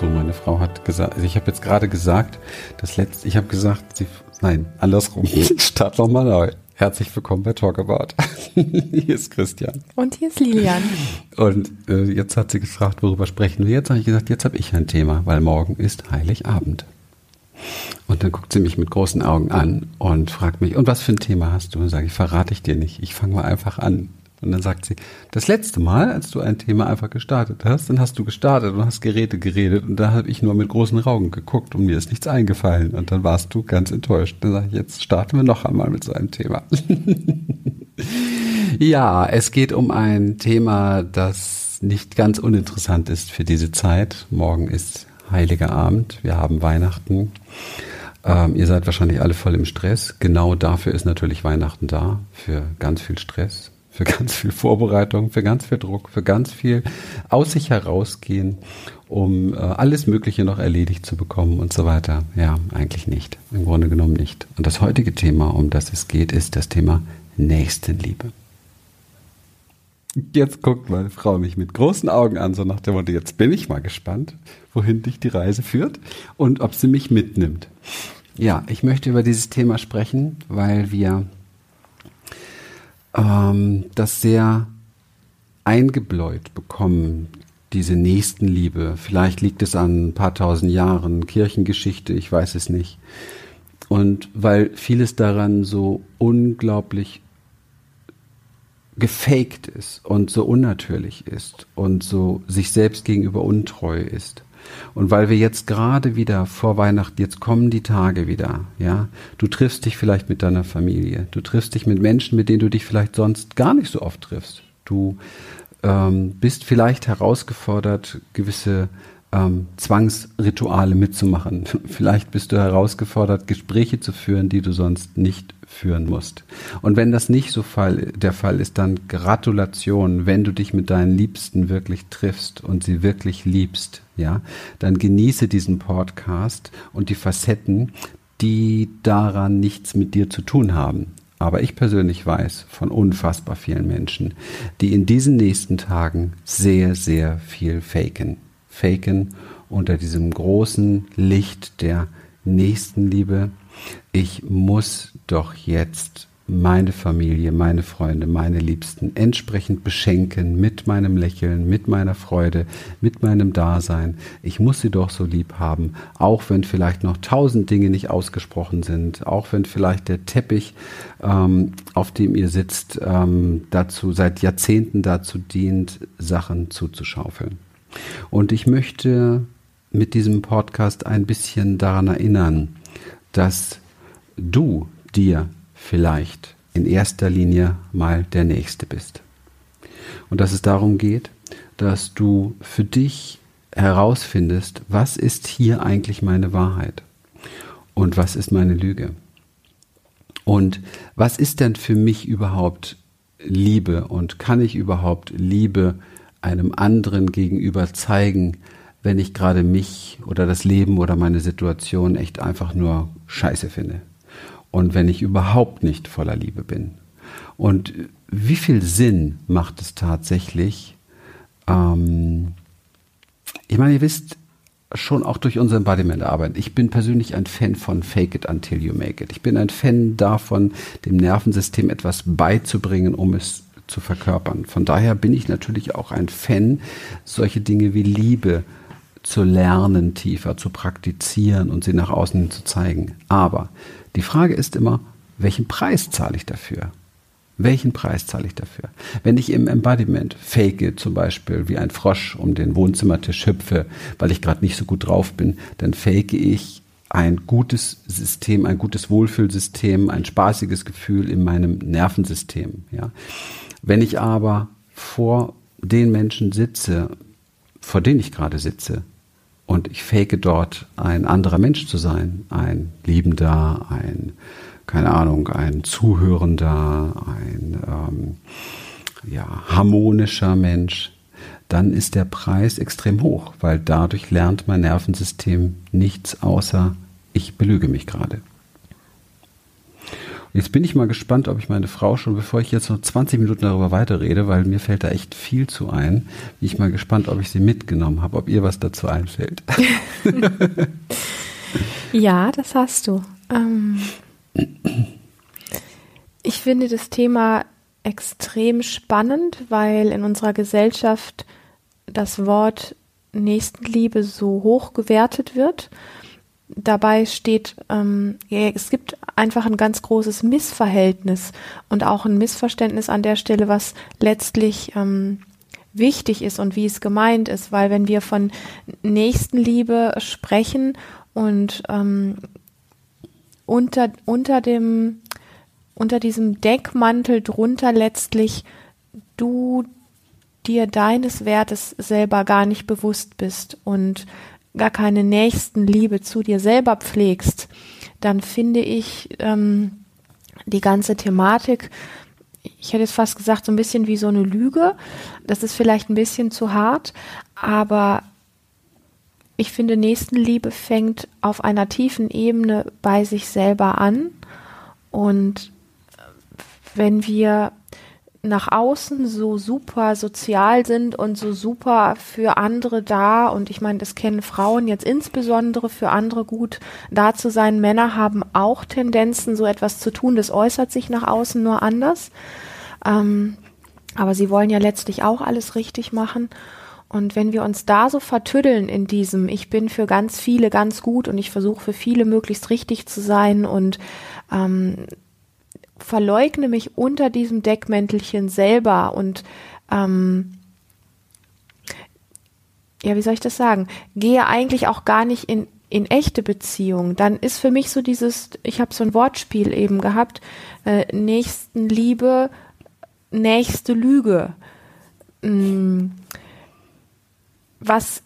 So, meine Frau hat gesagt, also ich habe jetzt gerade gesagt, das letzte, ich habe gesagt, sie, nein, andersrum. Start nochmal neu. Herzlich willkommen bei Talkabout. hier ist Christian. Und hier ist Lilian. Und äh, jetzt hat sie gefragt, worüber sprechen wir jetzt? Habe ich gesagt, jetzt habe ich ein Thema, weil morgen ist Heiligabend. Und dann guckt sie mich mit großen Augen an und fragt mich, und was für ein Thema hast du? Und sage ich, verrate ich dir nicht. Ich fange mal einfach an. Und dann sagt sie, das letzte Mal, als du ein Thema einfach gestartet hast, dann hast du gestartet und hast Geräte geredet und da habe ich nur mit großen Augen geguckt und mir ist nichts eingefallen und dann warst du ganz enttäuscht. Dann sage ich, jetzt starten wir noch einmal mit so einem Thema. ja, es geht um ein Thema, das nicht ganz uninteressant ist für diese Zeit. Morgen ist Heiliger Abend, wir haben Weihnachten. Ähm, ihr seid wahrscheinlich alle voll im Stress. Genau dafür ist natürlich Weihnachten da, für ganz viel Stress, für ganz viel Vorbereitung, für ganz viel Druck, für ganz viel aus sich herausgehen, um äh, alles Mögliche noch erledigt zu bekommen und so weiter. Ja, eigentlich nicht. Im Grunde genommen nicht. Und das heutige Thema, um das es geht, ist das Thema Nächstenliebe. Jetzt guckt meine Frau mich mit großen Augen an, so nach dem Motto, jetzt bin ich mal gespannt, wohin dich die Reise führt und ob sie mich mitnimmt. Ja, ich möchte über dieses Thema sprechen, weil wir ähm, das sehr eingebläut bekommen, diese Nächstenliebe. Vielleicht liegt es an ein paar tausend Jahren Kirchengeschichte, ich weiß es nicht. Und weil vieles daran so unglaublich gefaked ist und so unnatürlich ist und so sich selbst gegenüber untreu ist. Und weil wir jetzt gerade wieder vor Weihnachten, jetzt kommen die Tage wieder, ja, du triffst dich vielleicht mit deiner Familie, du triffst dich mit Menschen, mit denen du dich vielleicht sonst gar nicht so oft triffst. Du ähm, bist vielleicht herausgefordert, gewisse ähm, Zwangsrituale mitzumachen. Vielleicht bist du herausgefordert, Gespräche zu führen, die du sonst nicht führen musst. Und wenn das nicht so Fall, der Fall ist, dann Gratulation, wenn du dich mit deinen Liebsten wirklich triffst und sie wirklich liebst, ja, dann genieße diesen Podcast und die Facetten, die daran nichts mit dir zu tun haben. Aber ich persönlich weiß von unfassbar vielen Menschen, die in diesen nächsten Tagen sehr, sehr viel faken. Faken unter diesem großen Licht der Nächstenliebe, ich muss doch jetzt meine Familie, meine Freunde, meine Liebsten entsprechend beschenken mit meinem Lächeln, mit meiner Freude, mit meinem Dasein. Ich muss sie doch so lieb haben, auch wenn vielleicht noch tausend Dinge nicht ausgesprochen sind, auch wenn vielleicht der Teppich, ähm, auf dem ihr sitzt, ähm, dazu seit Jahrzehnten dazu dient, Sachen zuzuschaufeln. Und ich möchte mit diesem Podcast ein bisschen daran erinnern, dass du dir vielleicht in erster Linie mal der Nächste bist. Und dass es darum geht, dass du für dich herausfindest, was ist hier eigentlich meine Wahrheit und was ist meine Lüge. Und was ist denn für mich überhaupt Liebe und kann ich überhaupt Liebe einem anderen gegenüber zeigen, wenn ich gerade mich oder das Leben oder meine Situation echt einfach nur scheiße finde. Und wenn ich überhaupt nicht voller Liebe bin. Und wie viel Sinn macht es tatsächlich? Ähm, ich meine, ihr wisst schon auch durch unsere Embodiment-Arbeit, ich bin persönlich ein Fan von Fake it until you make it. Ich bin ein Fan davon, dem Nervensystem etwas beizubringen, um es zu verkörpern. Von daher bin ich natürlich auch ein Fan, solche Dinge wie Liebe zu lernen, tiefer zu praktizieren und sie nach außen zu zeigen. Aber die Frage ist immer, welchen Preis zahle ich dafür? Welchen Preis zahle ich dafür? Wenn ich im Embodiment fake zum Beispiel wie ein Frosch um den Wohnzimmertisch hüpfe, weil ich gerade nicht so gut drauf bin, dann fake ich ein gutes System, ein gutes Wohlfühlsystem, ein spaßiges Gefühl in meinem Nervensystem. Ja. Wenn ich aber vor den Menschen sitze, vor denen ich gerade sitze, und ich fake dort ein anderer Mensch zu sein, ein Liebender, ein, keine Ahnung, ein Zuhörender, ein ähm, ja, harmonischer Mensch, dann ist der Preis extrem hoch, weil dadurch lernt mein Nervensystem nichts außer ich belüge mich gerade. Jetzt bin ich mal gespannt, ob ich meine Frau schon, bevor ich jetzt noch 20 Minuten darüber weiterrede, weil mir fällt da echt viel zu ein, bin ich mal gespannt, ob ich sie mitgenommen habe, ob ihr was dazu einfällt. ja, das hast du. Ähm, ich finde das Thema extrem spannend, weil in unserer Gesellschaft das Wort Nächstenliebe so hoch gewertet wird dabei steht, ähm, es gibt einfach ein ganz großes Missverhältnis und auch ein Missverständnis an der Stelle, was letztlich ähm, wichtig ist und wie es gemeint ist, weil wenn wir von Nächstenliebe sprechen und ähm, unter, unter dem unter diesem Deckmantel drunter letztlich du dir deines Wertes selber gar nicht bewusst bist und gar keine Nächstenliebe zu dir selber pflegst, dann finde ich ähm, die ganze Thematik, ich hätte es fast gesagt, so ein bisschen wie so eine Lüge. Das ist vielleicht ein bisschen zu hart, aber ich finde, Nächstenliebe fängt auf einer tiefen Ebene bei sich selber an. Und wenn wir nach außen so super sozial sind und so super für andere da und ich meine, das kennen Frauen jetzt insbesondere für andere gut da zu sein. Männer haben auch Tendenzen, so etwas zu tun. Das äußert sich nach außen nur anders. Ähm, aber sie wollen ja letztlich auch alles richtig machen. Und wenn wir uns da so vertüddeln in diesem, ich bin für ganz viele ganz gut und ich versuche für viele möglichst richtig zu sein und ähm, verleugne mich unter diesem Deckmäntelchen selber und ähm, ja, wie soll ich das sagen? Gehe eigentlich auch gar nicht in, in echte Beziehungen. Dann ist für mich so dieses, ich habe so ein Wortspiel eben gehabt, äh, Nächstenliebe, nächste Lüge. Hm, was,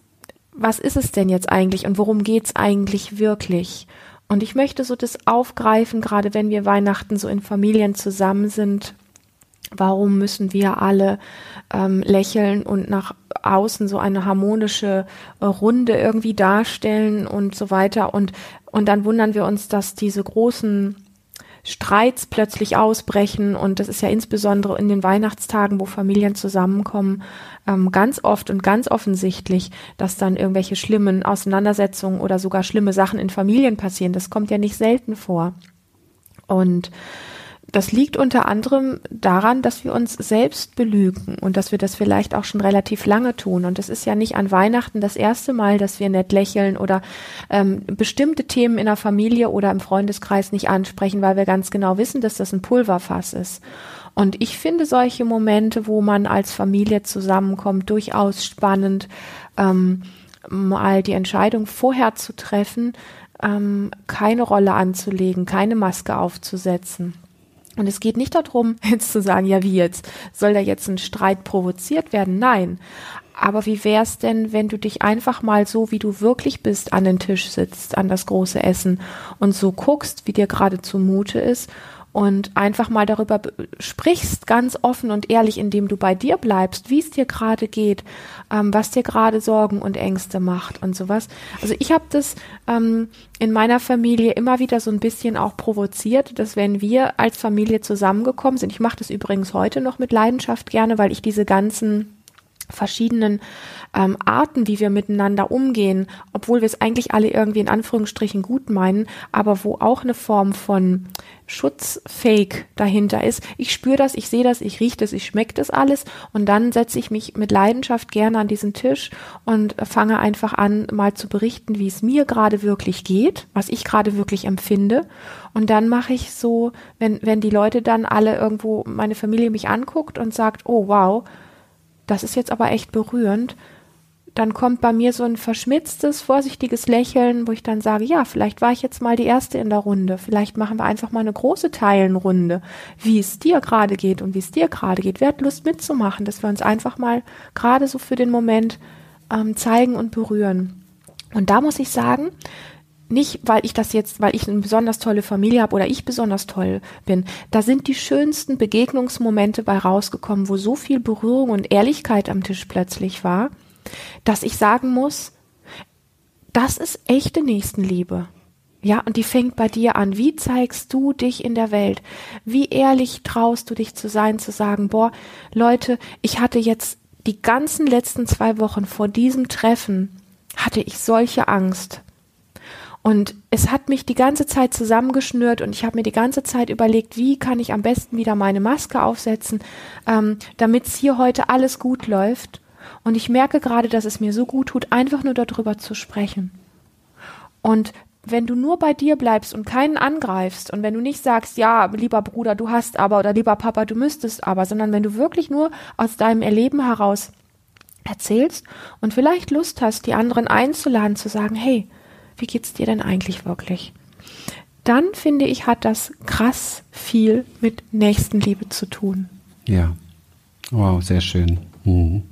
was ist es denn jetzt eigentlich und worum geht's eigentlich wirklich? Und ich möchte so das aufgreifen, gerade wenn wir Weihnachten so in Familien zusammen sind. Warum müssen wir alle ähm, lächeln und nach außen so eine harmonische äh, Runde irgendwie darstellen und so weiter? Und, und dann wundern wir uns, dass diese großen Streits plötzlich ausbrechen. Und das ist ja insbesondere in den Weihnachtstagen, wo Familien zusammenkommen, ähm, ganz oft und ganz offensichtlich, dass dann irgendwelche schlimmen Auseinandersetzungen oder sogar schlimme Sachen in Familien passieren. Das kommt ja nicht selten vor. Und das liegt unter anderem daran, dass wir uns selbst belügen und dass wir das vielleicht auch schon relativ lange tun. Und es ist ja nicht an Weihnachten das erste Mal, dass wir nett lächeln oder ähm, bestimmte Themen in der Familie oder im Freundeskreis nicht ansprechen, weil wir ganz genau wissen, dass das ein Pulverfass ist. Und ich finde solche Momente, wo man als Familie zusammenkommt, durchaus spannend, ähm, mal die Entscheidung vorher zu treffen, ähm, keine Rolle anzulegen, keine Maske aufzusetzen und es geht nicht darum, jetzt zu sagen, ja, wie jetzt? Soll da jetzt ein Streit provoziert werden? Nein. Aber wie wär's denn, wenn du dich einfach mal so, wie du wirklich bist, an den Tisch sitzt, an das große Essen und so guckst, wie dir gerade zumute ist und einfach mal darüber sprichst, ganz offen und ehrlich, indem du bei dir bleibst, wie es dir gerade geht, ähm, was dir gerade Sorgen und Ängste macht und sowas. Also ich habe das ähm, in meiner Familie immer wieder so ein bisschen auch provoziert, dass wenn wir als Familie zusammengekommen sind, ich mache das übrigens heute noch mit Leidenschaft gerne, weil ich diese ganzen verschiedenen ähm, Arten, wie wir miteinander umgehen, obwohl wir es eigentlich alle irgendwie in Anführungsstrichen gut meinen, aber wo auch eine Form von Schutzfake dahinter ist. Ich spüre das, ich sehe das, ich rieche das, ich schmecke das alles und dann setze ich mich mit Leidenschaft gerne an diesen Tisch und fange einfach an, mal zu berichten, wie es mir gerade wirklich geht, was ich gerade wirklich empfinde. Und dann mache ich so, wenn, wenn die Leute dann alle irgendwo, meine Familie mich anguckt und sagt, oh wow, das ist jetzt aber echt berührend, dann kommt bei mir so ein verschmitztes, vorsichtiges Lächeln, wo ich dann sage, ja, vielleicht war ich jetzt mal die Erste in der Runde. Vielleicht machen wir einfach mal eine große Teilenrunde, wie es dir gerade geht und wie es dir gerade geht. Wer hat Lust mitzumachen, dass wir uns einfach mal gerade so für den Moment ähm, zeigen und berühren. Und da muss ich sagen, nicht, weil ich das jetzt, weil ich eine besonders tolle Familie habe oder ich besonders toll bin. Da sind die schönsten Begegnungsmomente bei rausgekommen, wo so viel Berührung und Ehrlichkeit am Tisch plötzlich war, dass ich sagen muss, das ist echte Nächstenliebe. Ja, und die fängt bei dir an. Wie zeigst du dich in der Welt? Wie ehrlich traust du dich zu sein, zu sagen, boah, Leute, ich hatte jetzt die ganzen letzten zwei Wochen vor diesem Treffen, hatte ich solche Angst. Und es hat mich die ganze Zeit zusammengeschnürt und ich habe mir die ganze Zeit überlegt, wie kann ich am besten wieder meine Maske aufsetzen, ähm, damit es hier heute alles gut läuft. Und ich merke gerade, dass es mir so gut tut, einfach nur darüber zu sprechen. Und wenn du nur bei dir bleibst und keinen angreifst und wenn du nicht sagst, ja, lieber Bruder, du hast aber oder lieber Papa, du müsstest aber, sondern wenn du wirklich nur aus deinem Erleben heraus erzählst und vielleicht Lust hast, die anderen einzuladen, zu sagen, hey, wie geht's dir denn eigentlich wirklich? Dann finde ich, hat das krass viel mit Nächstenliebe zu tun. Ja. Wow, sehr schön. Mhm.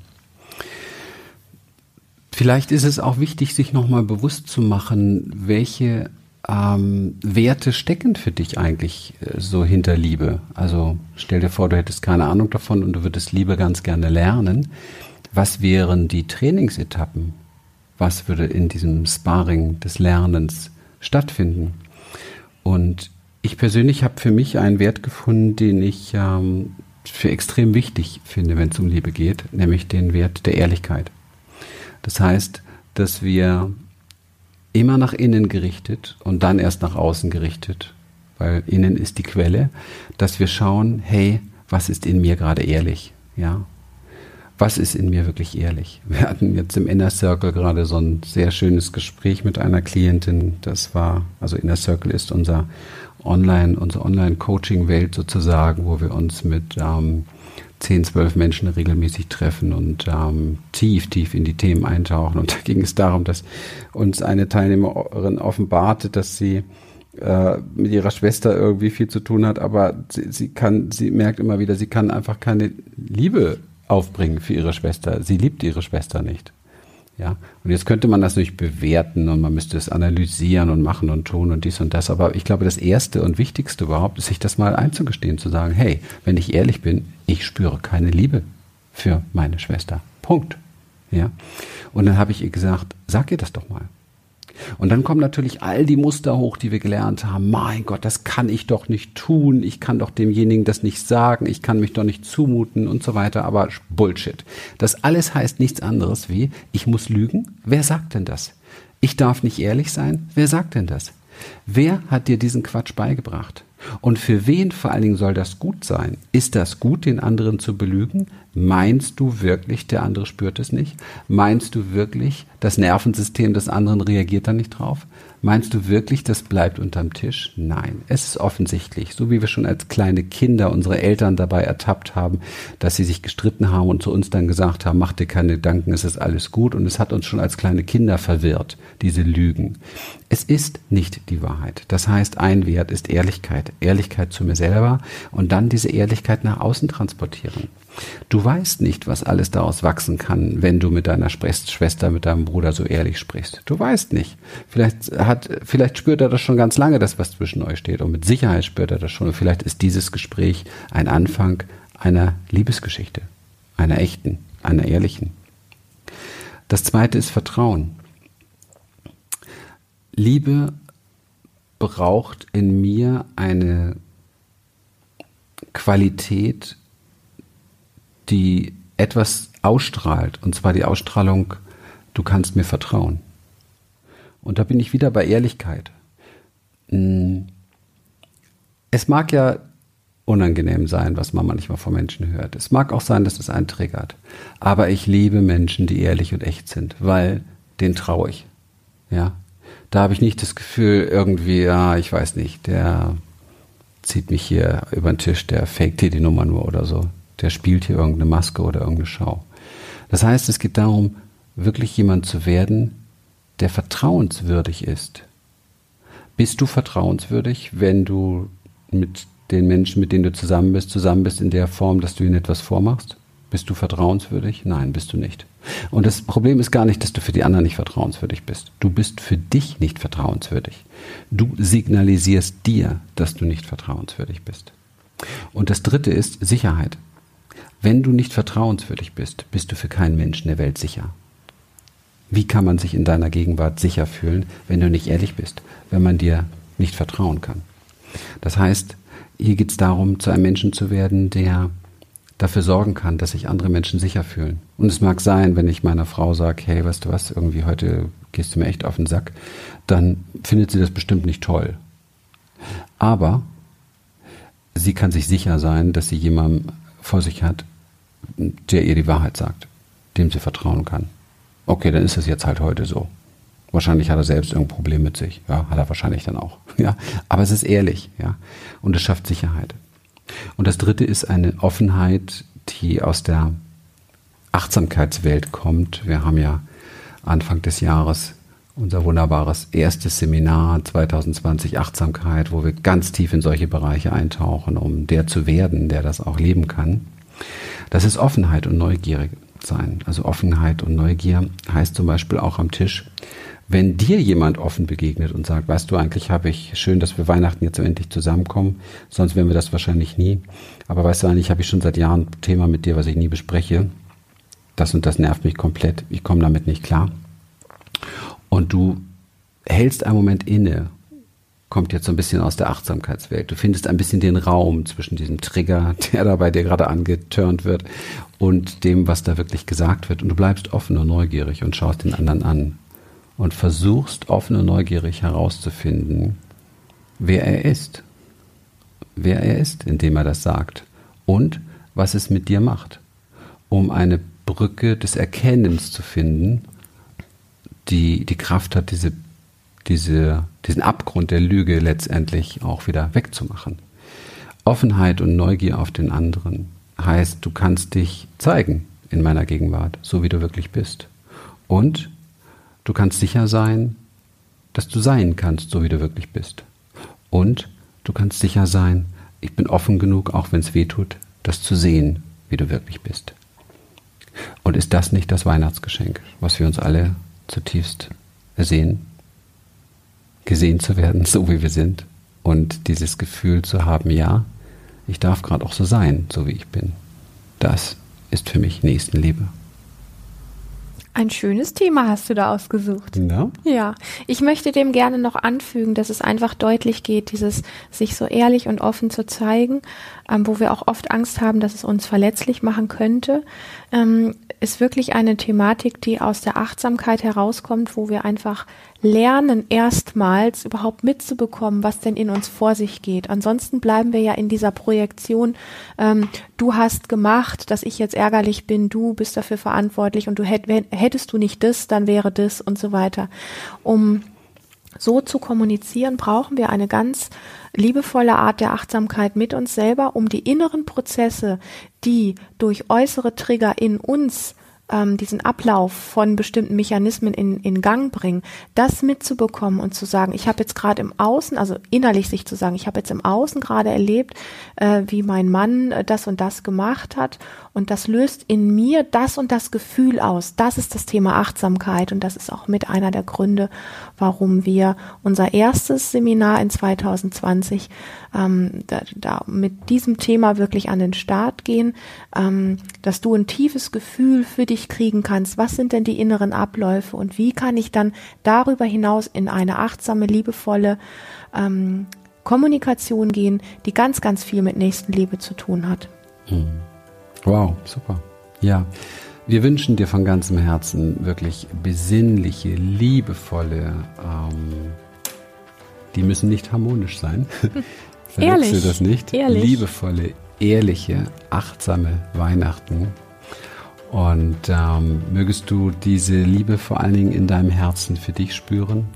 Vielleicht ist es auch wichtig, sich nochmal bewusst zu machen, welche ähm, Werte stecken für dich eigentlich äh, so hinter Liebe. Also stell dir vor, du hättest keine Ahnung davon und du würdest Liebe ganz gerne lernen. Was wären die Trainingsetappen? Was würde in diesem Sparring des Lernens stattfinden? Und ich persönlich habe für mich einen Wert gefunden, den ich ähm, für extrem wichtig finde, wenn es um Liebe geht, nämlich den Wert der Ehrlichkeit. Das heißt, dass wir immer nach innen gerichtet und dann erst nach außen gerichtet, weil innen ist die Quelle, dass wir schauen, hey, was ist in mir gerade ehrlich? Ja, was ist in mir wirklich ehrlich? Wir hatten jetzt im Inner Circle gerade so ein sehr schönes Gespräch mit einer Klientin. Das war, also Inner Circle ist unser Online, unsere Online-Coaching-Welt sozusagen, wo wir uns mit ähm, 10, 12 Menschen regelmäßig treffen und ähm, tief, tief in die Themen eintauchen. Und da ging es darum, dass uns eine Teilnehmerin offenbarte, dass sie äh, mit ihrer Schwester irgendwie viel zu tun hat, aber sie, sie kann, sie merkt immer wieder, sie kann einfach keine Liebe aufbringen für ihre Schwester. Sie liebt ihre Schwester nicht. Ja, und jetzt könnte man das natürlich bewerten und man müsste es analysieren und machen und tun und dies und das. Aber ich glaube, das Erste und Wichtigste überhaupt ist, sich das mal einzugestehen, zu sagen, hey, wenn ich ehrlich bin, ich spüre keine Liebe für meine Schwester. Punkt. Ja. Und dann habe ich ihr gesagt, sag ihr das doch mal. Und dann kommen natürlich all die Muster hoch, die wir gelernt haben. Mein Gott, das kann ich doch nicht tun. Ich kann doch demjenigen das nicht sagen. Ich kann mich doch nicht zumuten und so weiter. Aber Bullshit. Das alles heißt nichts anderes wie, ich muss lügen. Wer sagt denn das? Ich darf nicht ehrlich sein. Wer sagt denn das? Wer hat dir diesen Quatsch beigebracht? Und für wen vor allen Dingen soll das gut sein? Ist das gut, den anderen zu belügen? Meinst du wirklich, der andere spürt es nicht? Meinst du wirklich, das Nervensystem des anderen reagiert da nicht drauf? Meinst du wirklich, das bleibt unterm Tisch? Nein, es ist offensichtlich, so wie wir schon als kleine Kinder unsere Eltern dabei ertappt haben, dass sie sich gestritten haben und zu uns dann gesagt haben, mach dir keine Gedanken, es ist alles gut und es hat uns schon als kleine Kinder verwirrt, diese Lügen. Es ist nicht die Wahrheit. Das heißt, ein Wert ist Ehrlichkeit, Ehrlichkeit zu mir selber und dann diese Ehrlichkeit nach außen transportieren. Du weißt nicht, was alles daraus wachsen kann, wenn du mit deiner Schwester, mit deinem Bruder so ehrlich sprichst. Du weißt nicht. Vielleicht hat, vielleicht spürt er das schon ganz lange, dass was zwischen euch steht. Und mit Sicherheit spürt er das schon. Und vielleicht ist dieses Gespräch ein Anfang einer Liebesgeschichte. Einer echten, einer ehrlichen. Das zweite ist Vertrauen. Liebe braucht in mir eine Qualität, die etwas ausstrahlt, und zwar die Ausstrahlung, du kannst mir vertrauen. Und da bin ich wieder bei Ehrlichkeit. Hm. Es mag ja unangenehm sein, was man manchmal von Menschen hört. Es mag auch sein, dass es einen triggert. Aber ich liebe Menschen, die ehrlich und echt sind, weil den traue ich. Ja. Da habe ich nicht das Gefühl, irgendwie, ja, ich weiß nicht, der zieht mich hier über den Tisch, der faked hier die Nummer nur oder so der spielt hier irgendeine Maske oder irgendeine Schau. Das heißt, es geht darum, wirklich jemand zu werden, der vertrauenswürdig ist. Bist du vertrauenswürdig, wenn du mit den Menschen, mit denen du zusammen bist, zusammen bist in der Form, dass du ihnen etwas vormachst? Bist du vertrauenswürdig? Nein, bist du nicht. Und das Problem ist gar nicht, dass du für die anderen nicht vertrauenswürdig bist. Du bist für dich nicht vertrauenswürdig. Du signalisierst dir, dass du nicht vertrauenswürdig bist. Und das dritte ist Sicherheit. Wenn du nicht vertrauenswürdig bist, bist du für keinen Menschen der Welt sicher. Wie kann man sich in deiner Gegenwart sicher fühlen, wenn du nicht ehrlich bist, wenn man dir nicht vertrauen kann? Das heißt, hier geht es darum, zu einem Menschen zu werden, der dafür sorgen kann, dass sich andere Menschen sicher fühlen. Und es mag sein, wenn ich meiner Frau sage, hey, weißt du was, irgendwie heute gehst du mir echt auf den Sack, dann findet sie das bestimmt nicht toll. Aber sie kann sich sicher sein, dass sie jemandem vor sich hat, der ihr die Wahrheit sagt, dem sie vertrauen kann. Okay, dann ist es jetzt halt heute so. Wahrscheinlich hat er selbst irgendein Problem mit sich. Ja, hat er wahrscheinlich dann auch. Ja, aber es ist ehrlich, ja. Und es schafft Sicherheit. Und das dritte ist eine Offenheit, die aus der Achtsamkeitswelt kommt. Wir haben ja Anfang des Jahres unser wunderbares erstes Seminar 2020 Achtsamkeit, wo wir ganz tief in solche Bereiche eintauchen, um der zu werden, der das auch leben kann. Das ist Offenheit und Neugierig sein. Also Offenheit und Neugier heißt zum Beispiel auch am Tisch, wenn dir jemand offen begegnet und sagt, weißt du, eigentlich habe ich schön, dass wir Weihnachten jetzt endlich zusammenkommen, sonst wären wir das wahrscheinlich nie. Aber weißt du, eigentlich habe ich schon seit Jahren ein Thema mit dir, was ich nie bespreche. Das und das nervt mich komplett. Ich komme damit nicht klar. Und du hältst einen Moment inne, kommt jetzt so ein bisschen aus der Achtsamkeitswelt. Du findest ein bisschen den Raum zwischen diesem Trigger, der da bei dir gerade angeturnt wird, und dem, was da wirklich gesagt wird. Und du bleibst offen und neugierig und schaust den anderen an und versuchst offen und neugierig herauszufinden, wer er ist. Wer er ist, indem er das sagt. Und was es mit dir macht. Um eine Brücke des Erkennens zu finden, die die Kraft hat, diese, diese, diesen Abgrund der Lüge letztendlich auch wieder wegzumachen. Offenheit und Neugier auf den anderen heißt, du kannst dich zeigen in meiner Gegenwart, so wie du wirklich bist. Und du kannst sicher sein, dass du sein kannst, so wie du wirklich bist. Und du kannst sicher sein, ich bin offen genug, auch wenn es weh tut, das zu sehen, wie du wirklich bist. Und ist das nicht das Weihnachtsgeschenk, was wir uns alle zutiefst ersehen? Gesehen zu werden, so wie wir sind. Und dieses Gefühl zu haben, ja, ich darf gerade auch so sein, so wie ich bin. Das ist für mich Nächstenliebe. Ein schönes Thema hast du da ausgesucht. Ja. Ja. Ich möchte dem gerne noch anfügen, dass es einfach deutlich geht, dieses sich so ehrlich und offen zu zeigen, ähm, wo wir auch oft Angst haben, dass es uns verletzlich machen könnte, ähm, ist wirklich eine Thematik, die aus der Achtsamkeit herauskommt, wo wir einfach lernen, erstmals überhaupt mitzubekommen, was denn in uns vor sich geht. Ansonsten bleiben wir ja in dieser Projektion, ähm, du hast gemacht, dass ich jetzt ärgerlich bin, du bist dafür verantwortlich und du hätt, hättest du nicht das, dann wäre das und so weiter. Um so zu kommunizieren, brauchen wir eine ganz liebevolle Art der Achtsamkeit mit uns selber, um die inneren Prozesse, die durch äußere Trigger in uns ähm, diesen Ablauf von bestimmten Mechanismen in, in Gang bringen, das mitzubekommen und zu sagen, ich habe jetzt gerade im Außen, also innerlich sich zu sagen, ich habe jetzt im Außen gerade erlebt, äh, wie mein Mann äh, das und das gemacht hat und das löst in mir das und das Gefühl aus. Das ist das Thema Achtsamkeit und das ist auch mit einer der Gründe, warum wir unser erstes Seminar in 2020 ähm, da, da mit diesem Thema wirklich an den Start gehen, ähm, dass du ein tiefes Gefühl für dich kriegen kannst. Was sind denn die inneren Abläufe und wie kann ich dann darüber hinaus in eine achtsame, liebevolle ähm, Kommunikation gehen, die ganz, ganz viel mit Nächstenliebe zu tun hat. Mhm. Wow, super. Ja, wir wünschen dir von ganzem Herzen wirklich besinnliche, liebevolle, ähm, die müssen nicht harmonisch sein. Verwechsel das nicht. Ehrlich. Liebevolle, ehrliche, achtsame Weihnachten. Und ähm, mögest du diese Liebe vor allen Dingen in deinem Herzen für dich spüren,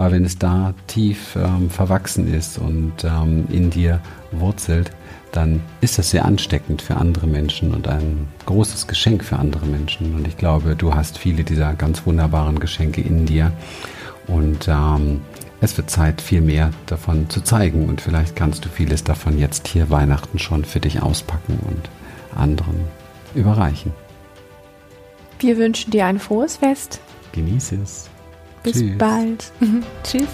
weil wenn es da tief ähm, verwachsen ist und ähm, in dir wurzelt, dann ist das sehr ansteckend für andere Menschen und ein großes Geschenk für andere Menschen. Und ich glaube, du hast viele dieser ganz wunderbaren Geschenke in dir. Und ähm, es wird Zeit, viel mehr davon zu zeigen. Und vielleicht kannst du vieles davon jetzt hier Weihnachten schon für dich auspacken und anderen überreichen. Wir wünschen dir ein frohes Fest. Genieße es. Bis Tschüss. bald. Tschüss.